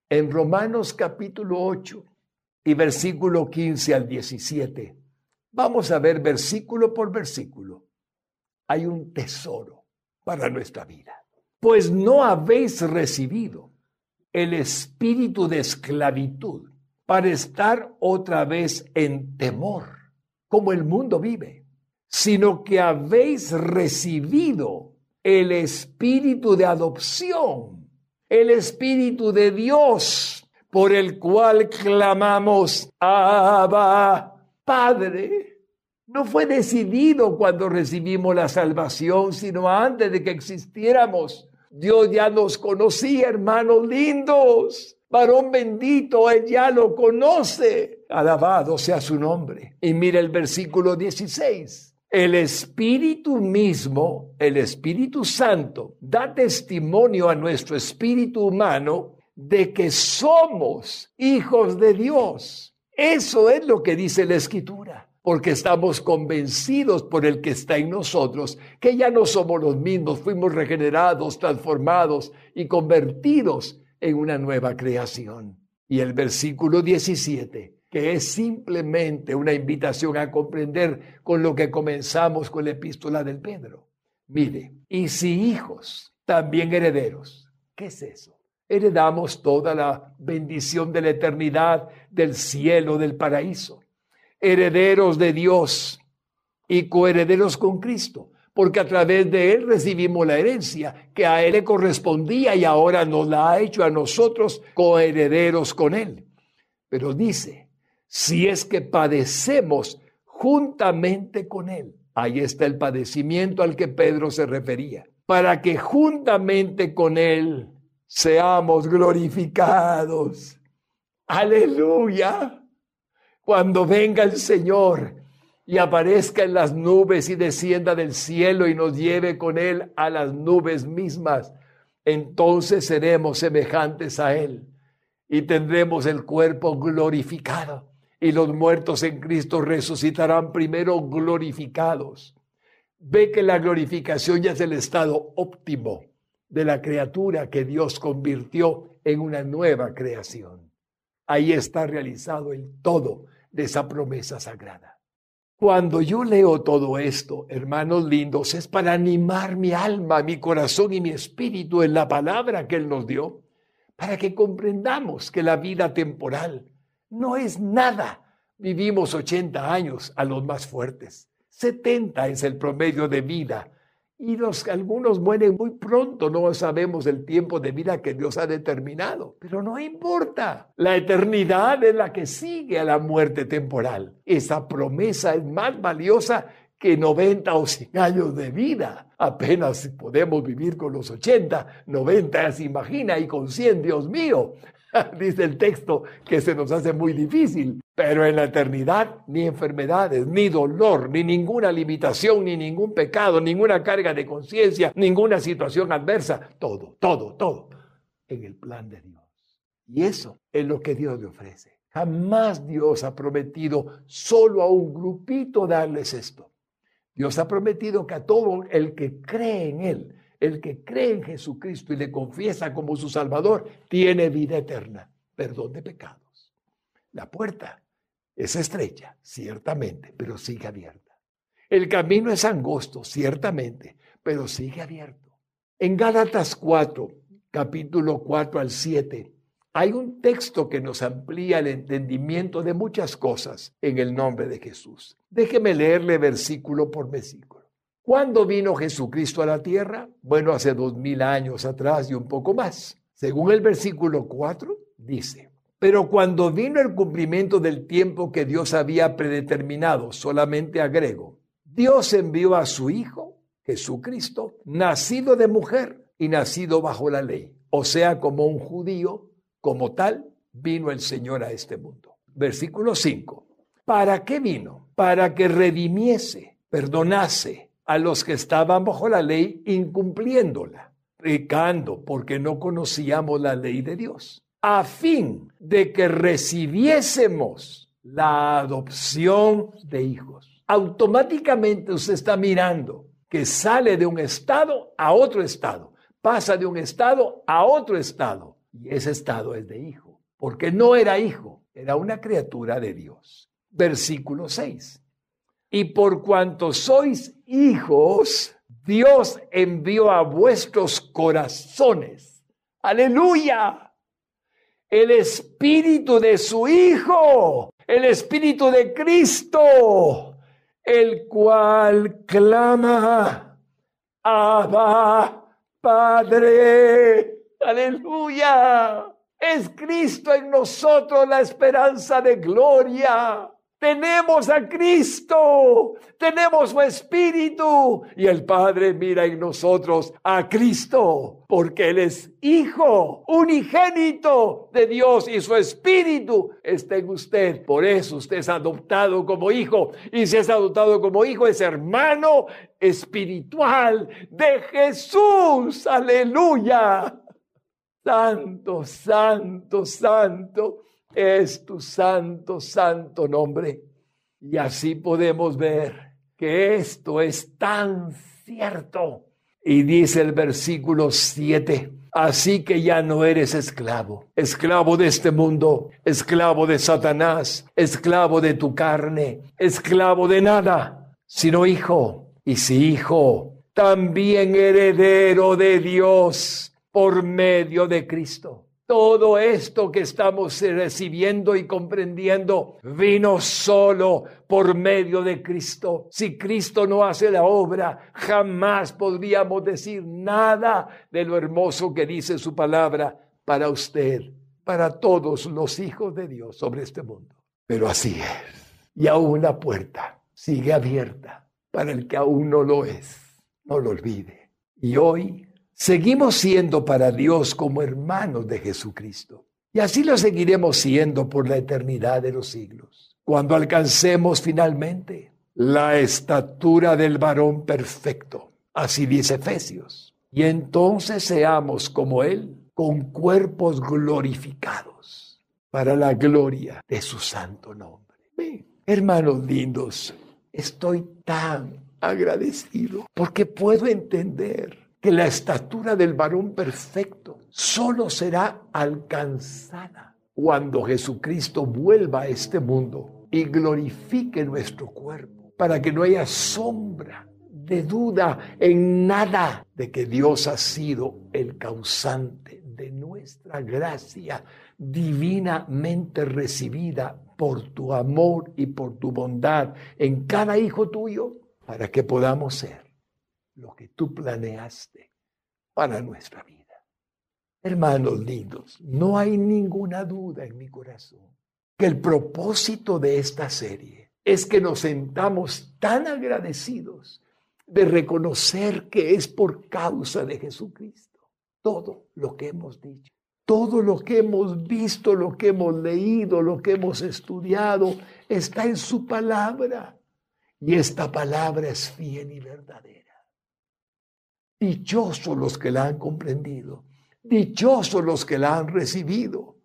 En Romanos capítulo 8 y versículo 15 al 17, vamos a ver versículo por versículo. Hay un tesoro para nuestra vida. Pues no habéis recibido el espíritu de esclavitud para estar otra vez en temor, como el mundo vive, sino que habéis recibido el espíritu de adopción, el espíritu de Dios, por el cual clamamos, Abba, Padre. No fue decidido cuando recibimos la salvación, sino antes de que existiéramos. Dios ya nos conocía, hermanos lindos. Varón bendito, Él ya lo conoce. Alabado sea su nombre. Y mira el versículo 16. El Espíritu mismo, el Espíritu Santo, da testimonio a nuestro espíritu humano de que somos hijos de Dios. Eso es lo que dice la Escritura porque estamos convencidos por el que está en nosotros, que ya no somos los mismos, fuimos regenerados, transformados y convertidos en una nueva creación. Y el versículo 17, que es simplemente una invitación a comprender con lo que comenzamos con la epístola del Pedro. Mire, y si hijos, también herederos. ¿Qué es eso? Heredamos toda la bendición de la eternidad, del cielo, del paraíso herederos de Dios y coherederos con Cristo, porque a través de Él recibimos la herencia que a Él le correspondía y ahora nos la ha hecho a nosotros coherederos con Él. Pero dice, si es que padecemos juntamente con Él, ahí está el padecimiento al que Pedro se refería, para que juntamente con Él seamos glorificados. Aleluya cuando venga el Señor y aparezca en las nubes y descienda del cielo y nos lleve con Él a las nubes mismas, entonces seremos semejantes a Él y tendremos el cuerpo glorificado y los muertos en Cristo resucitarán primero glorificados. Ve que la glorificación ya es el estado óptimo de la criatura que Dios convirtió en una nueva creación. Ahí está realizado el todo de esa promesa sagrada. Cuando yo leo todo esto, hermanos lindos, es para animar mi alma, mi corazón y mi espíritu en la palabra que Él nos dio, para que comprendamos que la vida temporal no es nada. Vivimos 80 años a los más fuertes, 70 es el promedio de vida y los, algunos mueren muy pronto, no sabemos el tiempo de vida que Dios ha determinado, pero no importa. La eternidad es la que sigue a la muerte temporal. Esa promesa es más valiosa que 90 o 100 años de vida. Apenas podemos vivir con los 80, 90 se imagina y con 100, Dios mío. (laughs) Dice el texto que se nos hace muy difícil, pero en la eternidad ni enfermedades, ni dolor, ni ninguna limitación, ni ningún pecado, ninguna carga de conciencia, ninguna situación adversa, todo, todo, todo en el plan de Dios. Y eso es lo que Dios le ofrece. Jamás Dios ha prometido solo a un grupito darles esto. Dios ha prometido que a todo el que cree en Él, el que cree en Jesucristo y le confiesa como su Salvador, tiene vida eterna, perdón de pecados. La puerta es estrecha, ciertamente, pero sigue abierta. El camino es angosto, ciertamente, pero sigue abierto. En Gálatas 4, capítulo 4 al 7, hay un texto que nos amplía el entendimiento de muchas cosas en el nombre de Jesús. Déjeme leerle versículo por versículo. ¿Cuándo vino Jesucristo a la tierra? Bueno, hace dos mil años atrás y un poco más. Según el versículo 4, dice, pero cuando vino el cumplimiento del tiempo que Dios había predeterminado, solamente agrego, Dios envió a su Hijo, Jesucristo, nacido de mujer y nacido bajo la ley, o sea, como un judío, como tal, vino el Señor a este mundo. Versículo 5. ¿Para qué vino? Para que redimiese, perdonase a los que estaban bajo la ley incumpliéndola, pecando porque no conocíamos la ley de Dios, a fin de que recibiésemos la adopción de hijos. Automáticamente usted está mirando que sale de un estado a otro estado, pasa de un estado a otro estado, y ese estado es de hijo, porque no era hijo, era una criatura de Dios. Versículo 6 y por cuanto sois hijos, Dios envió a vuestros corazones. Aleluya. el espíritu de su Hijo, el espíritu de Cristo, el cual clama, Abba, Padre. Aleluya. Es Cristo en nosotros la esperanza de gloria. Tenemos a Cristo, tenemos su Espíritu y el Padre mira en nosotros a Cristo, porque Él es Hijo, unigénito de Dios y su Espíritu está en usted. Por eso usted es adoptado como hijo y si es adoptado como hijo es hermano espiritual de Jesús. Aleluya. Santo, santo, santo es tu santo, santo nombre. Y así podemos ver que esto es tan cierto. Y dice el versículo 7, así que ya no eres esclavo, esclavo de este mundo, esclavo de Satanás, esclavo de tu carne, esclavo de nada, sino hijo. Y si hijo, también heredero de Dios por medio de Cristo. Todo esto que estamos recibiendo y comprendiendo vino solo por medio de Cristo. Si Cristo no hace la obra, jamás podríamos decir nada de lo hermoso que dice su palabra para usted, para todos los hijos de Dios sobre este mundo. Pero así es. Y aún la puerta sigue abierta para el que aún no lo es. No lo olvide. Y hoy Seguimos siendo para Dios como hermanos de Jesucristo. Y así lo seguiremos siendo por la eternidad de los siglos. Cuando alcancemos finalmente la estatura del varón perfecto. Así dice Efesios. Y entonces seamos como Él, con cuerpos glorificados para la gloria de su santo nombre. hermanos lindos, estoy tan agradecido porque puedo entender que la estatura del varón perfecto solo será alcanzada cuando Jesucristo vuelva a este mundo y glorifique nuestro cuerpo, para que no haya sombra de duda en nada de que Dios ha sido el causante de nuestra gracia divinamente recibida por tu amor y por tu bondad en cada hijo tuyo, para que podamos ser lo que tú planeaste para nuestra vida. Hermanos lindos, no hay ninguna duda en mi corazón que el propósito de esta serie es que nos sentamos tan agradecidos de reconocer que es por causa de Jesucristo todo lo que hemos dicho, todo lo que hemos visto, lo que hemos leído, lo que hemos estudiado, está en su palabra. Y esta palabra es fiel y verdadera. Dichosos los que la han comprendido, dichosos los que la han recibido,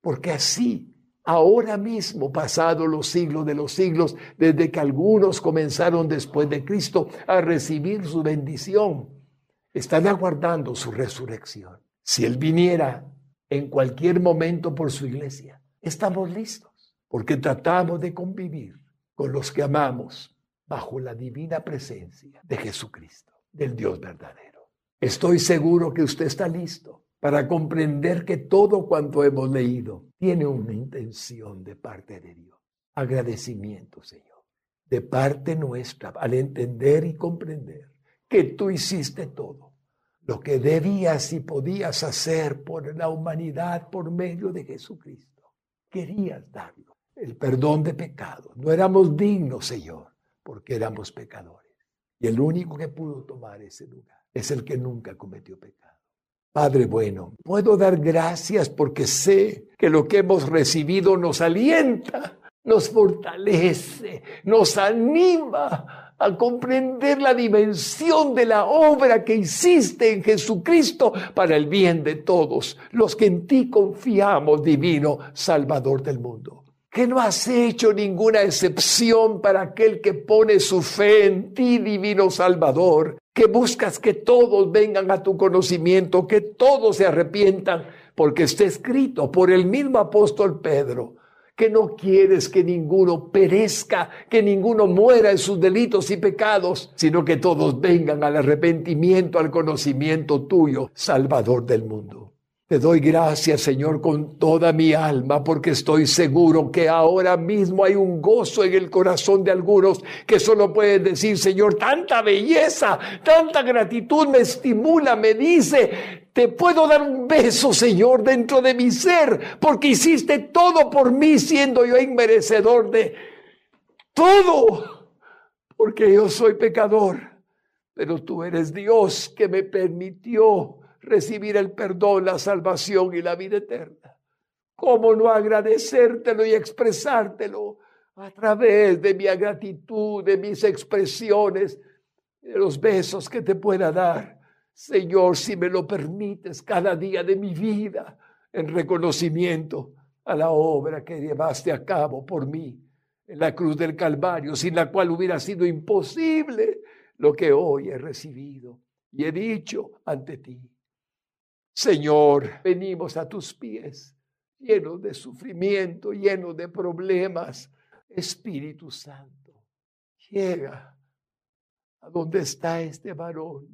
porque así, ahora mismo, pasados los siglos de los siglos, desde que algunos comenzaron después de Cristo a recibir su bendición, están aguardando su resurrección. Si Él viniera en cualquier momento por su iglesia, estamos listos, porque tratamos de convivir con los que amamos bajo la divina presencia de Jesucristo del Dios verdadero. Estoy seguro que usted está listo para comprender que todo cuanto hemos leído tiene una intención de parte de Dios. Agradecimiento, Señor, de parte nuestra, al entender y comprender que tú hiciste todo lo que debías y podías hacer por la humanidad por medio de Jesucristo. Querías darlo, el perdón de pecados. No éramos dignos, Señor, porque éramos pecadores. Y el único que pudo tomar ese lugar es el que nunca cometió pecado. Padre bueno, puedo dar gracias porque sé que lo que hemos recibido nos alienta, nos fortalece, nos anima a comprender la dimensión de la obra que hiciste en Jesucristo para el bien de todos los que en ti confiamos, divino Salvador del mundo que no has hecho ninguna excepción para aquel que pone su fe en ti, divino Salvador, que buscas que todos vengan a tu conocimiento, que todos se arrepientan, porque está escrito por el mismo apóstol Pedro, que no quieres que ninguno perezca, que ninguno muera en sus delitos y pecados, sino que todos vengan al arrepentimiento, al conocimiento tuyo, Salvador del mundo. Te doy gracias, Señor, con toda mi alma, porque estoy seguro que ahora mismo hay un gozo en el corazón de algunos que solo pueden decir, Señor, tanta belleza, tanta gratitud me estimula, me dice, te puedo dar un beso, Señor, dentro de mi ser, porque hiciste todo por mí, siendo yo inmerecedor de todo, porque yo soy pecador, pero tú eres Dios que me permitió recibir el perdón, la salvación y la vida eterna. ¿Cómo no agradecértelo y expresártelo a través de mi gratitud, de mis expresiones, de los besos que te pueda dar? Señor, si me lo permites cada día de mi vida, en reconocimiento a la obra que llevaste a cabo por mí en la cruz del Calvario, sin la cual hubiera sido imposible lo que hoy he recibido y he dicho ante ti. Señor, venimos a tus pies, llenos de sufrimiento, llenos de problemas. Espíritu Santo, llega a donde está este varón,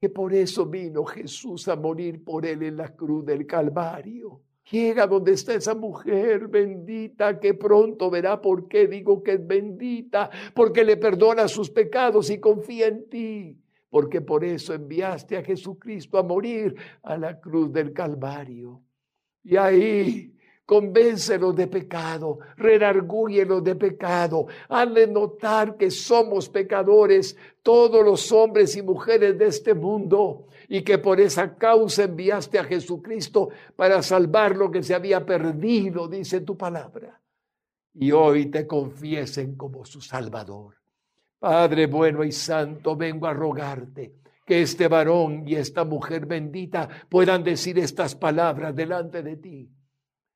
que por eso vino Jesús a morir por él en la cruz del Calvario. Llega donde está esa mujer bendita que pronto verá por qué digo que es bendita, porque le perdona sus pecados y confía en ti porque por eso enviaste a Jesucristo a morir a la cruz del Calvario. Y ahí convéncelos de pecado, redargúyelos de pecado, hazle notar que somos pecadores, todos los hombres y mujeres de este mundo, y que por esa causa enviaste a Jesucristo para salvar lo que se había perdido, dice tu palabra. Y hoy te confiesen como su Salvador. Padre bueno y santo, vengo a rogarte que este varón y esta mujer bendita puedan decir estas palabras delante de ti.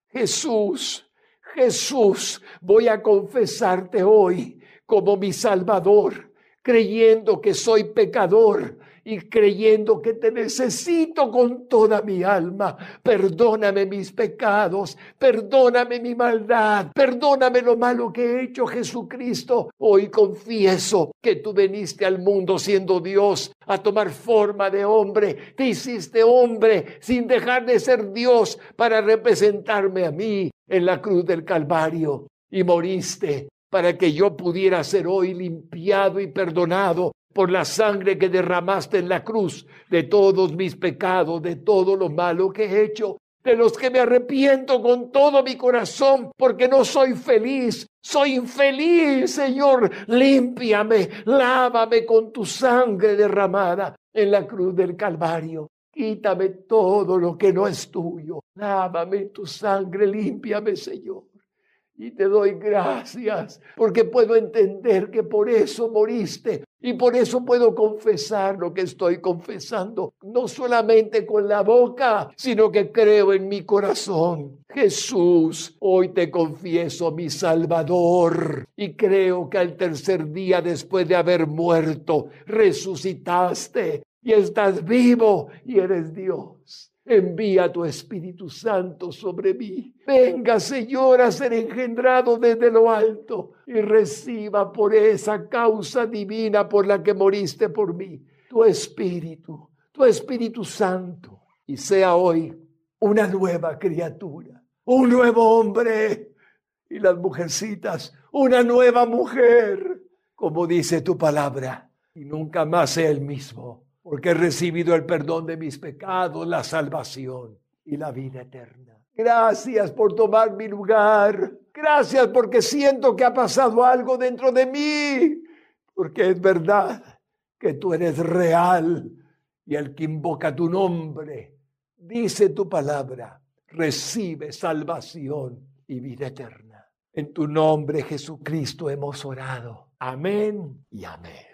Jesús, Jesús, voy a confesarte hoy como mi Salvador, creyendo que soy pecador y creyendo que te necesito con toda mi alma. Perdóname mis pecados, perdóname mi maldad, perdóname lo malo que he hecho, Jesucristo. Hoy confieso que tú veniste al mundo siendo Dios a tomar forma de hombre. Te hiciste hombre sin dejar de ser Dios para representarme a mí en la cruz del Calvario y moriste para que yo pudiera ser hoy limpiado y perdonado por la sangre que derramaste en la cruz, de todos mis pecados, de todo lo malo que he hecho, de los que me arrepiento con todo mi corazón, porque no soy feliz, soy infeliz, Señor. Límpiame, lávame con tu sangre derramada en la cruz del Calvario. Quítame todo lo que no es tuyo. Lávame tu sangre, límpiame, Señor. Y te doy gracias porque puedo entender que por eso moriste y por eso puedo confesar lo que estoy confesando, no solamente con la boca, sino que creo en mi corazón. Jesús, hoy te confieso mi Salvador y creo que al tercer día después de haber muerto, resucitaste y estás vivo y eres Dios. Envía tu Espíritu Santo sobre mí. Venga, Señor, a ser engendrado desde lo alto y reciba por esa causa divina por la que moriste por mí, tu Espíritu, tu Espíritu Santo, y sea hoy una nueva criatura, un nuevo hombre. Y las mujercitas, una nueva mujer, como dice tu palabra, y nunca más sea el mismo porque he recibido el perdón de mis pecados, la salvación y la vida eterna. Gracias por tomar mi lugar. Gracias porque siento que ha pasado algo dentro de mí. Porque es verdad que tú eres real y el que invoca tu nombre, dice tu palabra, recibe salvación y vida eterna. En tu nombre, Jesucristo, hemos orado. Amén y amén.